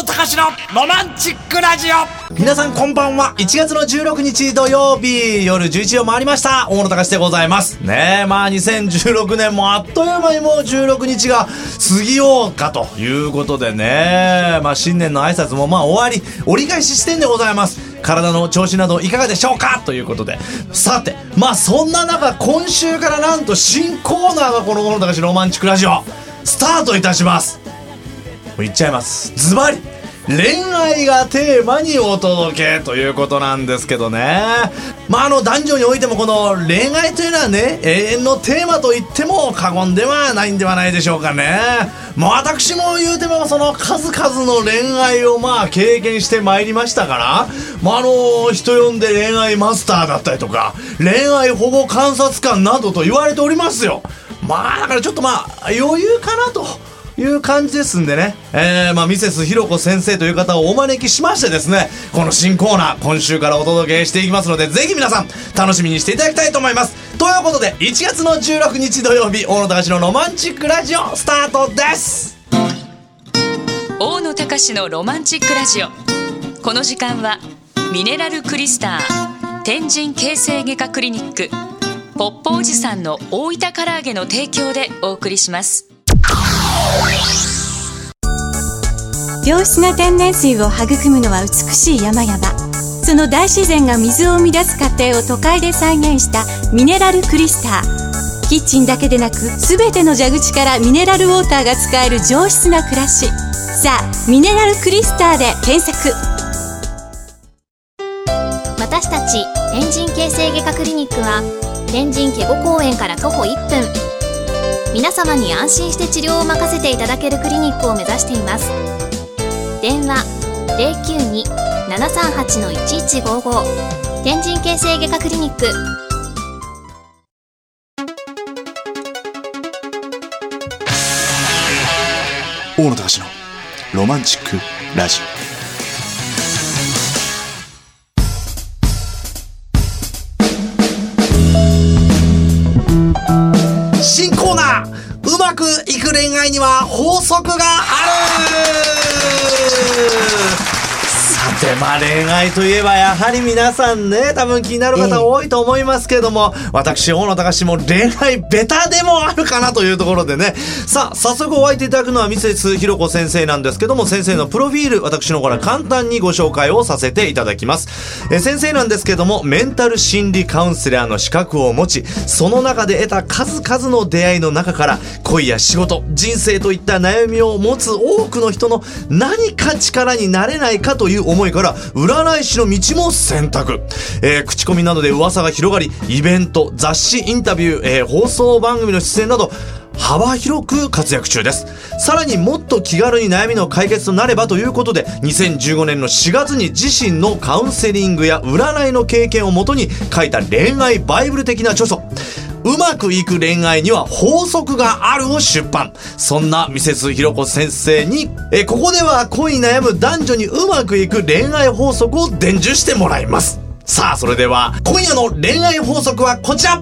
野隆のロマンチックラジオ皆さんこんばんは。1月の16日土曜日、夜11時を回りました。大野隆でございます。ねえ、まあ2016年もあっという間にもう16日が過ぎようかということでね。まあ新年の挨拶もまあ終わり、折り返し地点でございます。体の調子などいかがでしょうかということで。さて、まあそんな中、今週からなんと新コーナーがこの大野隆ロマンチックラジオ、スタートいたします。もう言っちゃいます。ズバリ恋愛がテーマにお届けということなんですけどね。まあ、あの、男女においてもこの恋愛というのはね、永遠のテーマと言っても過言ではないんではないでしょうかね。まあ、私も言うてもその数々の恋愛をまあ経験してまいりましたから、まあ、あの、人呼んで恋愛マスターだったりとか、恋愛保護観察官などと言われておりますよ。まあ、だからちょっとまあ、余裕かなと。いう感じですんでね、えー、まあ、ミセスひろこ先生という方をお招きしましてですね、この新コーナー、今週からお届けしていきますので、ぜひ皆さん、楽しみにしていただきたいと思います。ということで、1月の16日土曜日、大野隆のロマンチックラジオ、スタートです。大野隆のロマンチックラジオ。この時間はミネラルクリスター天神形成外科クリニックポッポおじさんの大分唐揚げの提供でお送りします。良質な天然水を育むのは美しい山々。その大自然が水を生み出す過程を都会で再現したミネラルクリスター。キッチンだけでなく全ての蛇口からミネラルウォーターが使える上質な暮らし。さあミネラルクリスターで検索。私たち天神形成外科クリニックは天神ケゴ公園から徒歩1分。皆様に安心して治療を任せていただけるクリニックを目指しています。電話092-738-1155天神形成外科クリニック。大野隆のロマンチックラジ新には法則がある。さてまあ恋愛といえばやはり皆さんね多分気になる方多いと思いますけども、私大野隆も恋愛ベタでもあるかなというところでね。さあ早速お会いいただくのはミセスひろこ先生なんですけども先生のプロフィール私の方から簡単にご紹介をさせていただきます。え先生なんですけどもメンタル心理カウンセラーの資格を持ちその中で得た数々の出会いの中から恋や仕事人生といった悩みを持つ多くの人の何か力になれないかという思いから占い師の道も選択、えー口コミなどで噂が広がりイベント雑誌インタビュー、えー放送番組の出演など幅広く活躍中です。さらにもっと気軽に悩みの解決となればということで、2015年の4月に自身のカウンセリングや占いの経験をもとに書いた恋愛バイブル的な著書。うまくいく恋愛には法則があるを出版。そんなミセスひろこ先生に、えここでは恋に悩む男女にうまくいく恋愛法則を伝授してもらいます。さあ、それでは、今夜の恋愛法則はこちら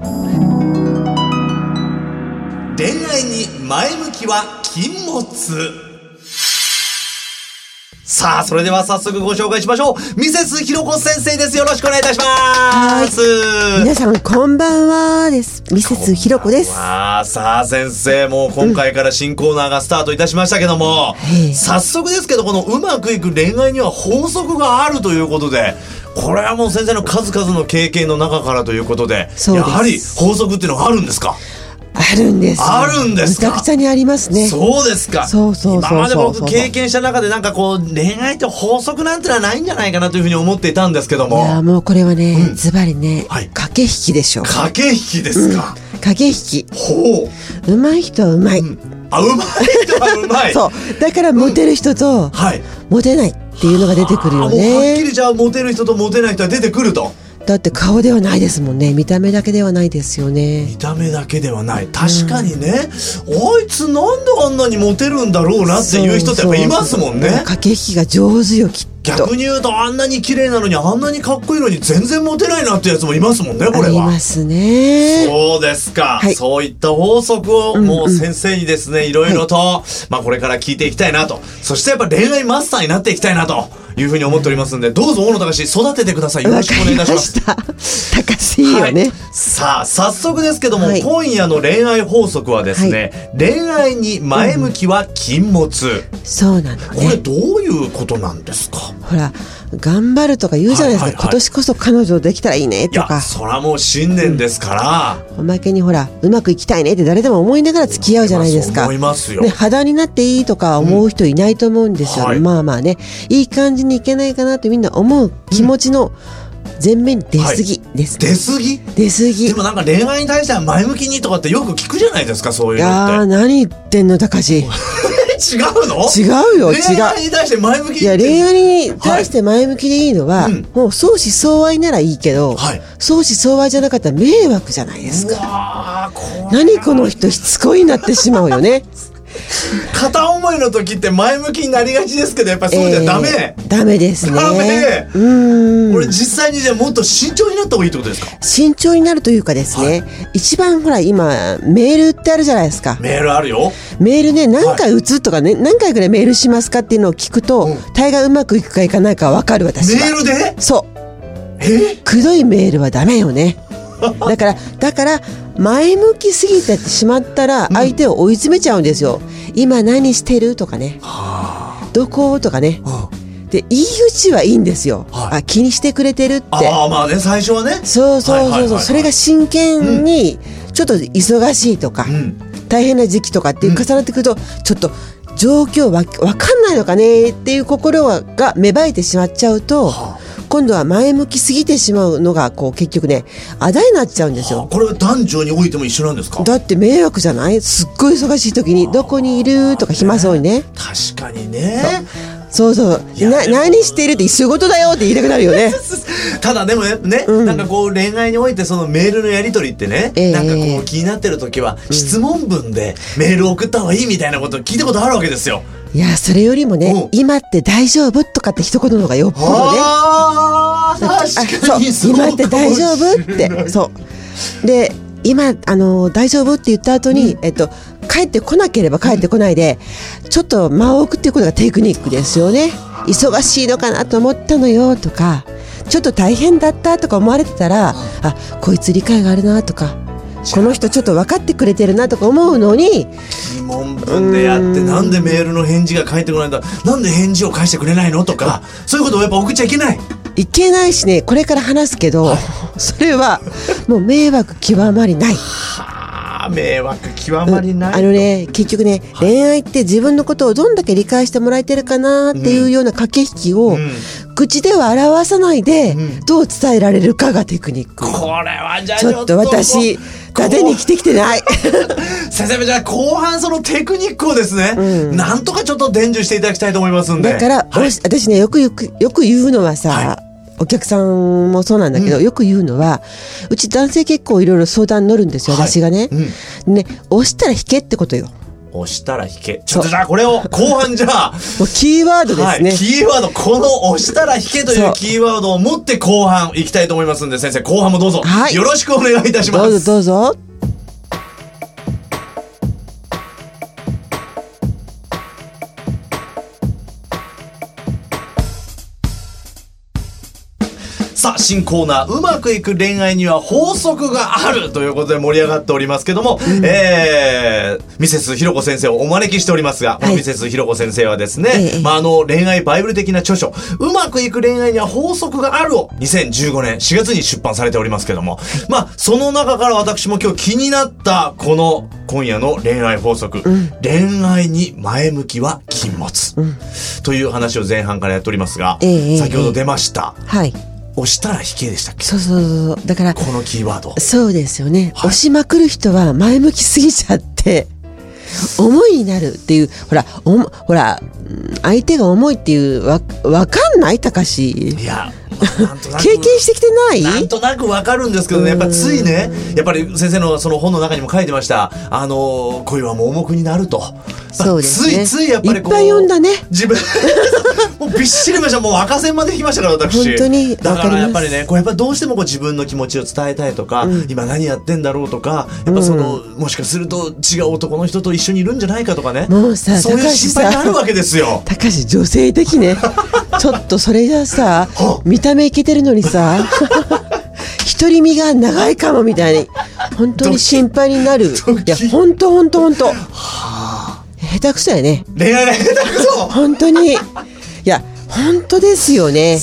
恋愛に前向きは禁物。さあ、それでは早速ご紹介しましょう。ミセスひろこ先生です。よろしくお願いいたします。皆さんこんばんはです。ミセスひろこです。さあ、さあ先生、もう今回から新コーナーがスタートいたしましたけども、ええ早速ですけど、このうまくいく恋愛には法則があるということで、これはもう先生の数々の経験の中からということで、ですやはり法則っていうのがあるんですか？あるんですよ。あるんですか？むちゃくちゃにありますね。そうですか。そうそうそうそう今まで僕経験した中でなんかこう、恋愛って法則なんてのはないんじゃないかなというふうに思っていたんですけどいやも、もうこれはね、ズバリね、はい駆け引きでしょう。駆け引きですか？駆け引き。ほう。うまい人はうまい。あ、うまい人はうまい。そう。だからモテる人と、はい。モテないっていうのが出てくるよあもうはっきね。りじゃあモテる人とモテない人は出てくるとだって顔ではないですもんね。見た目だけではないですよね見。た目だけではない確かにね、あいつなんであんなにモテるんだろうなっていう人ってやっぱいますもんね駆け引きが上手よ、きっと。逆に言うとあんなに綺麗なのにあんなにかっこいいのに全然モテないなってやつもいますもんねこあれは。りますね。そうですか、はいそういった法則をもう先生にですね、いろいろと、まあこれから聞いていきたいなと。そしてやっぱ恋愛マスターになっていきたいなというふうに思っておりますんで、どうぞ大野隆育ててください。よろしくお願いいたします。ました。高しいよね。はいさあ、早速ですけども、はい今夜の恋愛法則はですね、恋愛に前向きは禁物。そうなのこれね。どういうことなんですか？ほら、頑張るとか言うじゃないですか。はいはいはい今年こそ彼女できたらいいねいや、とか。そらもう新年ですから、おまけにほら、うまくいきたいねって誰でも思いながら付き合うじゃないですか。思いますよね、肌になっていいとか思う人いないと思うんですよ。はいまあまあね、いい感じにいけないかなってみんな思う気持ちの前面に出過ぎです。出過ぎ？出過ぎ。でもなんか恋愛に対しては前向きにとかってよく聞くじゃないですか、そういうのいやー、っ何言ってんの、高志。て。違うの？違うよ、違う。恋愛に対して前向きいや、恋愛に対して前向きでいいのは、うんもう相思相愛ならいいけど、はい相思相愛じゃなかったら迷惑じゃないですか。何この人しつこいなってしまうよね。片思いの時って前向きになりがちですけど、やっぱりそうじゃダメ。えーダメですね。ダメうーん。これ実際にじゃあもっと慎重になった方がいいってことですか？慎重になるというかですね、一番ほら今メールってあるじゃないですか。メールあるよ。メールね何回打つとかね、何回くらいメールしますかっていうのを聞くと、うん大概うまくいくかいかないかわかる私は。メールで？そう。え？くどいメールはダメよね。だから、だから、前向きすぎてしまったら、相手を追い詰めちゃうんですよ。今何してる？とかね。どこ？とかね。で、言い口はいいんですよ。はいあ、気にしてくれてるって。ああ、まあね、最初はね。そうそうそうそう。それが真剣に、ちょっと忙しいとか、ん大変な時期とかっていう重なってくると、ちょっと状況わわかんないのかねっていう心がが芽生えてしまっちゃうと、今度は前向きすぎてしまうのが、こう結局ね、あだになっちゃうんですよ。これは男女においても一緒なんですか？だって迷惑じゃない？すっごい忙しい時に、どこにいる？とか暇そうにね。確かにね。そうそう。な、何してるって仕事だよって言いたくなるよね。ただでもね、ねなんかこう恋愛においてそのメールのやり取りってね、ええ。なんかこう気になってる時は質問文でメールを送った方がいいみたいなことを聞いたことあるわけですよ。いや、それよりもうん。ね、今って大丈夫とかって一言の方がよっぽどね。確かにそう。今って大丈夫って。そう。で今あの大丈夫って言った後に、えっと帰ってこなければ帰ってこないで、ちょっと間を置くっていうことがテクニックですよね。忙しいのかなと思ったのよとかちょっと大変だったとか思われてたら、あこいつ理解があるなとかこの人ちょっと分かってくれてるなとか思うのに疑問文でやってなんでメールの返事が返ってこないんだ？なんで返事を返してくれないのとかそういうことをやっぱ送っちゃいけない。いけないしねこれから話すけどそれはもう迷惑極まりない。はあ迷惑極まりない、あのね結局ね恋愛って自分のことをどんだけ理解してもらえてるかなっていうような駆け引きを、ん。口では表さないで、どう伝えられるかがテクニック。これはじゃあちょっと私伊達に来てきてない。先生じゃあ後半そのテクニックをですね、なんとかちょっと伝授していただきたいと思いますんで。だから、はい。私ねよくよくよく言うのはさ、はお客さんもそうなんだけど、よく言うのはうち男性結構いろいろ相談乗るんですよ、はい私がね。ね押したら引けってことよ。押したら引けちょっとじゃあこれを後半じゃあ もうキーワードですはい、ね。キーワード、この押したら引けというキーワードを持って後半いきたいと思いますんで、先生、後半もどうぞ、はいよろしくお願いいたします。どうぞどうぞ。さあ、新コーナー、うまくいく恋愛には法則があるということで盛り上がっておりますけども、えー、ミセスひろこ先生をお招きしておりますが、このミセスひろこ先生はですね、ええまあ、あの、恋愛バイブル的な著書、うまくいく恋愛には法則があるを2015年4月に出版されておりますけども、まあ、その中から私も今日気になったこの今夜の恋愛法則、恋愛に前向きは禁物、という話を前半からやっておりますが、ええ先ほど出ました。はい。押したら引けでしたっけ？そうそうそう。だから、このキーワード。そうですよね、はい押しまくる人は前向きすぎちゃって重いになるっていうほらおもほらうん相手が重いっていうわわかんないたかしいや、なんとなく経験してきてない？なんとなくわかるんですけどね、やっぱついね、やっぱり先生のその本の中にも書いてました、あの、恋は盲目になると。そうですねついついやっぱりこう。いっぱい読んだね自分、もうびっしりました。もう赤線まで引きましたから、私。本当にだからやっぱりね、こうやっぱどうしてもこう自分の気持ちを伝えたいとか、今何やってんだろうとか、やっぱその、もしかすると違う男の人と一緒にいるんじゃないかとかね。もうさそういう心配があるわけですよ。高橋女性的ね。ちょっとそれじゃさ見た目いけてるのにさ 独り身が長いかもみたいに本当に心配になる。いや本当本当本当。下手くそやね。恋愛が下手くそ。本当に。いや本当ですよね。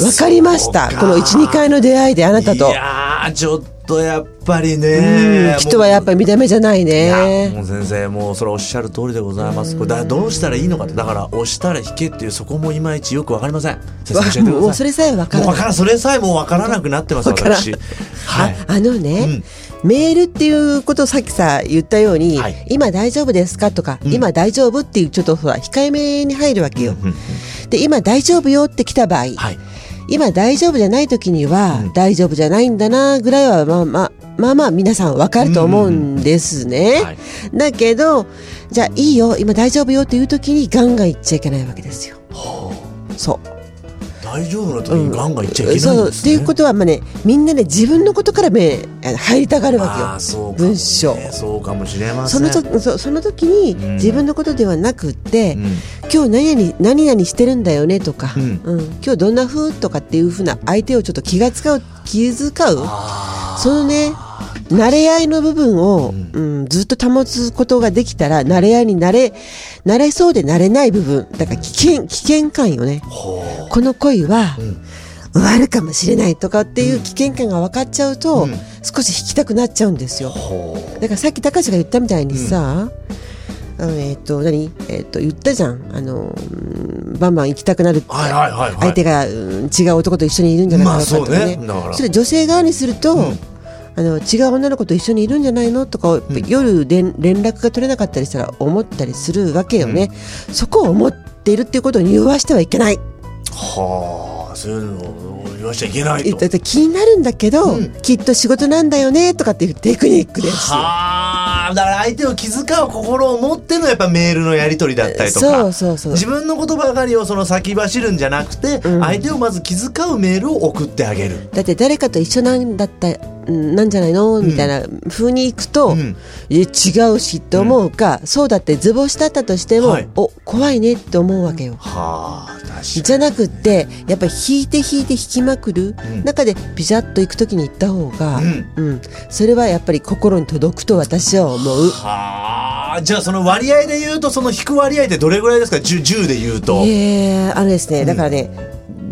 わかりました。この12回の出会いであなたと。いやーちょっとやっぱりうねん人はやっぱり見た目じゃないね。もう先生もうそれおっしゃる通りでございます。これだどうしたらいいのかってだから押したら引けっていうそこもいまいちよくわかりません。先生教えてそれさえわからそれさえもうわからなくなってます私。はい。ああのね、メールっていうことをさっきさ言ったように、はい。今大丈夫ですかとか、今大丈夫っていうちょっとほら控えめに入るわけよ。で今大丈夫よって来た場合、はい今大丈夫じゃない時には、大丈夫じゃないんだなぐらいはまあまあまあまあ皆さんわかると思うんですね。はいだけどじゃあいいよ今大丈夫よっていう時にガンガン言っちゃいけないわけですよ。そう。大丈夫な時にガンガンいっちゃいけないんそうですね。っていうことはまあねみんなね自分のことからめあの入りたがるわけよ。ね。文章。そうかもしれません。そのとそその時にん。自分のことではなくって、うん。今日何々何々してるんだよねとか、ううん。ん今日どんな風とかっていう風な相手をちょっと気が使う気遣う。そのね慣れ合いの部分を、うん。ずっと保つことができたら慣れ合いになれ慣れそうで慣れない部分だから危険危険感よね。この恋は、終わるかもしれないとかっていう危険感が分かっちゃうと、少し引きたくなっちゃうんですよ。だからさっき高橋が言ったみたいにさ、あのえっ、と何？えっ、と言ったじゃん。あのうんバンバン行きたくなる。ってはいはいはいはい。相手が、うん違う男と一緒にいるんじゃないかとかね,、まあそうね。それ女性側にすると、あの違う女の子と一緒にいるんじゃないの？とか、夜連連絡が取れなかったりしたら思ったりするわけよね、そこを思っているっていうことを匂わしてはいけない。はあそういうのを言わしちゃいけないと。だって気になるんだけど、きっと仕事なんだよねとかっていうテクニックです。よはあだから相手を気遣う心を持ってのやっぱメールのやり取りだったりとか。そうそうそう。自分のことばかりをその先走るんじゃなくて、相手をまず気遣うメールを送ってあげる。だって誰かと一緒なんだったんなんじゃないの？みたいな風にいくと、ん。いや違うしって思うか、そうだって図星だったとしても、はい。お怖いねって思うわけよ。はあ確かに。じゃなくってやっぱり引いて引いて引きまくる、中でピシャッと行く時に行った方が、うん。それはやっぱり心に届くと私は思う。はあ。じゃあその割合で言うとその引く割合ってどれぐらいですか？10, 10で言うと、えー、あのですね、だからね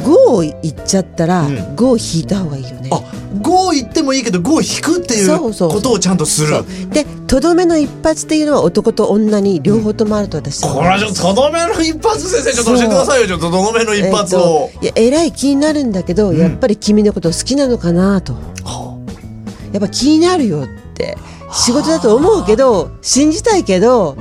5を言っちゃったら、ん。5を引いた方がいいよね。あ5言ってもいいけど5を引くっていうそうそう。ことをちゃんとする。そう。でとどめの一発っていうのは男と女に両方ともあると私これはちょっととどめの一発先生ちょっと教えてくださいよちょっととどめの一発を、えっといやえらい気になるんだけど、やっぱり君のこと好きなのかなと。やっぱ気になるよって仕事だと思うけど信じたいけど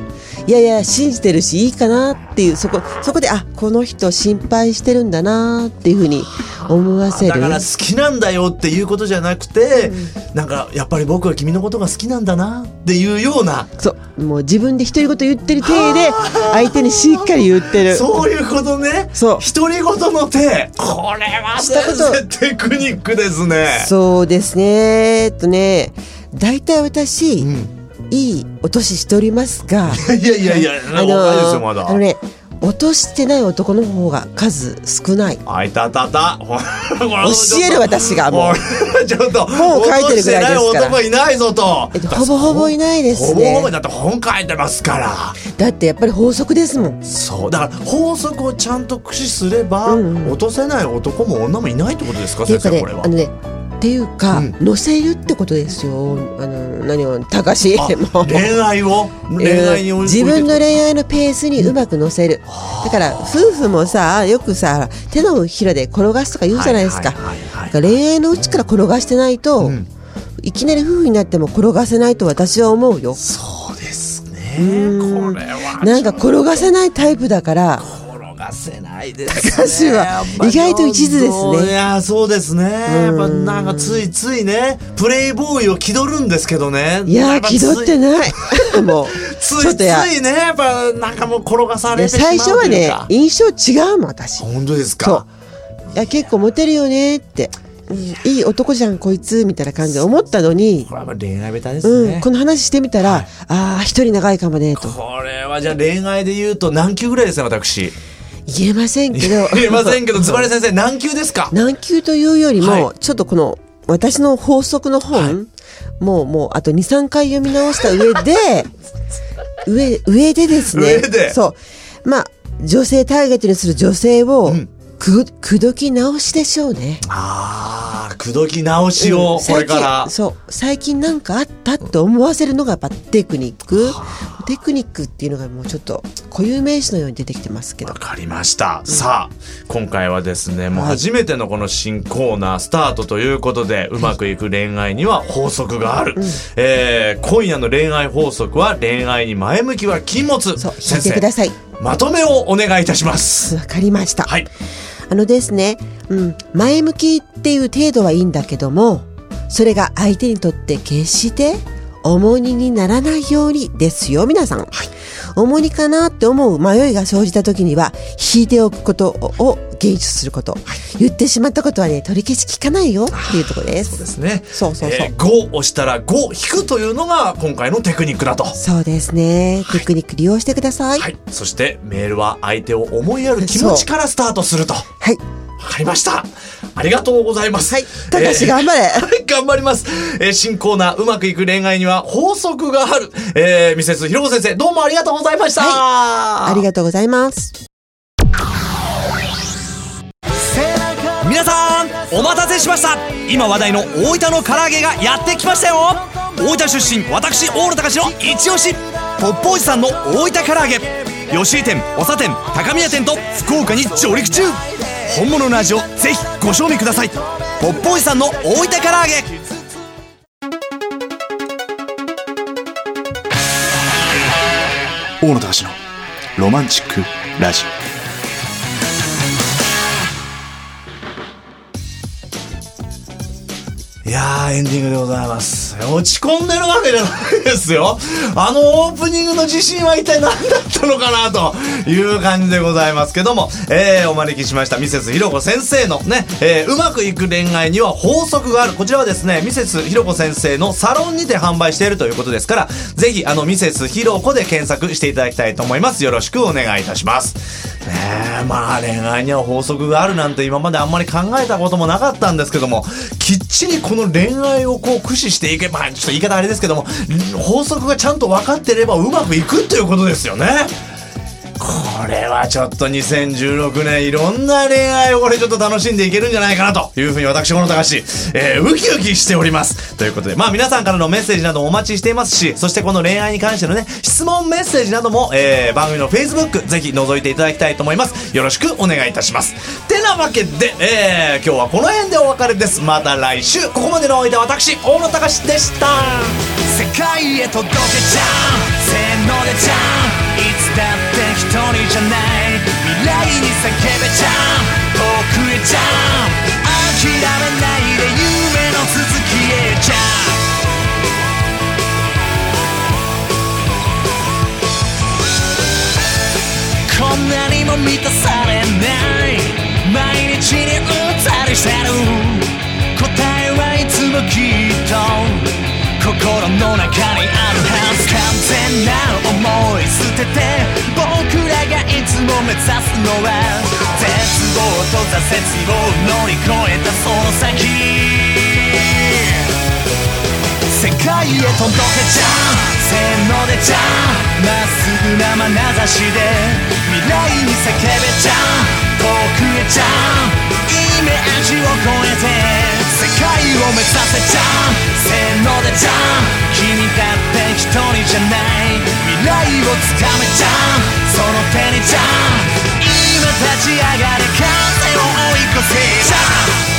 いやいや信じてるしいいかなっていうそこそこであこの人心配してるんだなっていうふうに思わせる。だから好きなんだよっていうことじゃなくて、なんかやっぱり僕は君のことが好きなんだなっていうような。そう。もう自分で独り言言ってる体で相手にしっかり言ってる。そういうことね。そう。独り言の手。これは先生テクニックですね。そうですね。えっとね大体私、いいお年しておりますがいやいやいやあ若いですよまだ。あのね落としてない男の方が数少ない。あいたたた。教 教える私がもう。ちょっと本を書いてるぐらいですから。男いないぞと。えっとほぼほぼいないですほぼほぼねだって本書いてますから。だってやっぱり法則ですもん。そうだから法則をちゃんと駆使すれば、落とせない男も女もいないってことですかうかね先生これは。あのねっていうか、うん。乗せるってことですよ。あの何を高し。恋愛を？恋愛に自分の恋愛のペースにうまく乗せる、だから夫婦もさよくさ手のひらで転がすとか言うじゃないですか,、恋愛のうちから転がしてないと、いきなり夫婦になっても転がせないと私は思うよ。そうですね。これはなんか転がせないタイプだから逃せないですね。は意外と一途ですね。いや、そうですね。やっぱなんかついついね、プレイボーイを気取るんですけどね。いやなんかつ気取ってない。もうついついね、や。っぱなんかもう転がさでれてしまう最初はね印象違うもん私。本当ですそかう。いや結構モテるよねって、うんいい男じゃんこいつみたいな感じで思ったのに。これはまあ恋愛ベタですね。うん、この話してみたら、ああ一人長いかもねと。これはじゃあ恋愛で言うと何級ぐらいですね、私？言えませんけど。言えませんけど、ズバリ先生何級ですか？何級というよりも、はい。ちょっとこの私の法則の本、もうもうあと23回読み直した上で上上でですね。上で。そう。まあ女性ターゲットにする女性を、んく口説き直しでしょうね。ああ、口説き直しをうんこれから。最近そう最近なんかあったって思わせるのがやっぱテクニックテクニックっていうのがもうちょっと固有名詞のように出てきてますけどわかりました。さあ、今回はですね、もう初めてのこの新コーナースタートということで、うまくいく恋愛には法則がある。えー今夜の恋愛法則は、恋愛に前向きは禁物。そう聞いてくださいまとめをお願いいたします。わかりました、はい。あのですね、うん、前向きっていう程度はいいんだけども、それが相手にとって決して重荷にならないようにですよ、皆さん。重荷かなって思う迷いが生じた時には、引いておくことを厳守すること。言ってしまったことはね、取り消し聞かないよっていうところです。そうですね。そうそうそうえー、5押したら5引くというのが今回のテクニックだと。そうですね。テクニック利用してください。はい。そしてメールは相手を思いやる気持ちからスタートすると。わはい。かりました。ありがとうございます。はい。たかし頑張れ。はい頑張ります。えー新コーナー、うまくいく恋愛には法則がある。えー、ミセスひろこ先生、どうもありがとうございました。ありがとうございます。皆さんお待たせしました今話題の大分の唐揚げがやってきましたよ大分出身私大野隆の一押しポッポおじさんの大分唐揚げ吉井店長店高宮店と福岡に上陸中本物の味をぜひご賞味ください。ポッポおじさんの大分唐揚げ。大野隆のロマンチックラジ。いやー、エンディングでございます。落ち込んでるわけじゃないですよ。あのオープニングの自信は一体何だったのかなという感じでございますけども、えー、お招きしましたミセスひろこ先生のね、えー、うまくいく恋愛には法則がある。こちらはですね、ミセスひろこ先生のサロンにて販売しているということですから、ぜひ、あの、ミセスひろこで検索していただきたいと思います。よろしくお願いいたします。ねえ、まあ恋愛には法則があるなんて今まであんまり考えたこともなかったんですけども、きっちりこの恋愛をこう駆使していけまあ、ちょっと言い方あれですけども、法則がちゃんと分かってればうまくいくっていうことですよね。これはちょっと2016年いろんな恋愛をこれちょっと楽しんでいけるんじゃないかなというふうに私、この高橋、えー、ウキウキしております。ということで、まあ皆さんからのメッセージなどお待ちしていますし、そしてこの恋愛に関してのね、質問メッセージなども、えー、番組の Facebook ぜひ覗いていただきたいと思います。よろしくお願いいたします。てなわけで、えー、今日はこの辺でお別れです。また来週、ここまでのお相手は私、大野隆でした。世界へ届けちゃうせーのでちゃう一人じゃない未来に叫べちゃう遠くへちゃう諦めないで夢の続きへちゃうこんなにも満たされない毎日にうん。ざりしてる答えはいつもきっと心の中にあるはず完全な思い捨ててがいつも目指すのは絶望と挫折を乗り越えたその先世界へ届けちゃうせーのでちゃうまっすぐな眼差しで未来に叫べちゃう遠くへちゃうイメージを超えて世界を目指せちゃうせーのでちゃう君だって一人じゃない未来をつかめちゃうその手にちゃう今立ち上がれ風を追い越せちゃう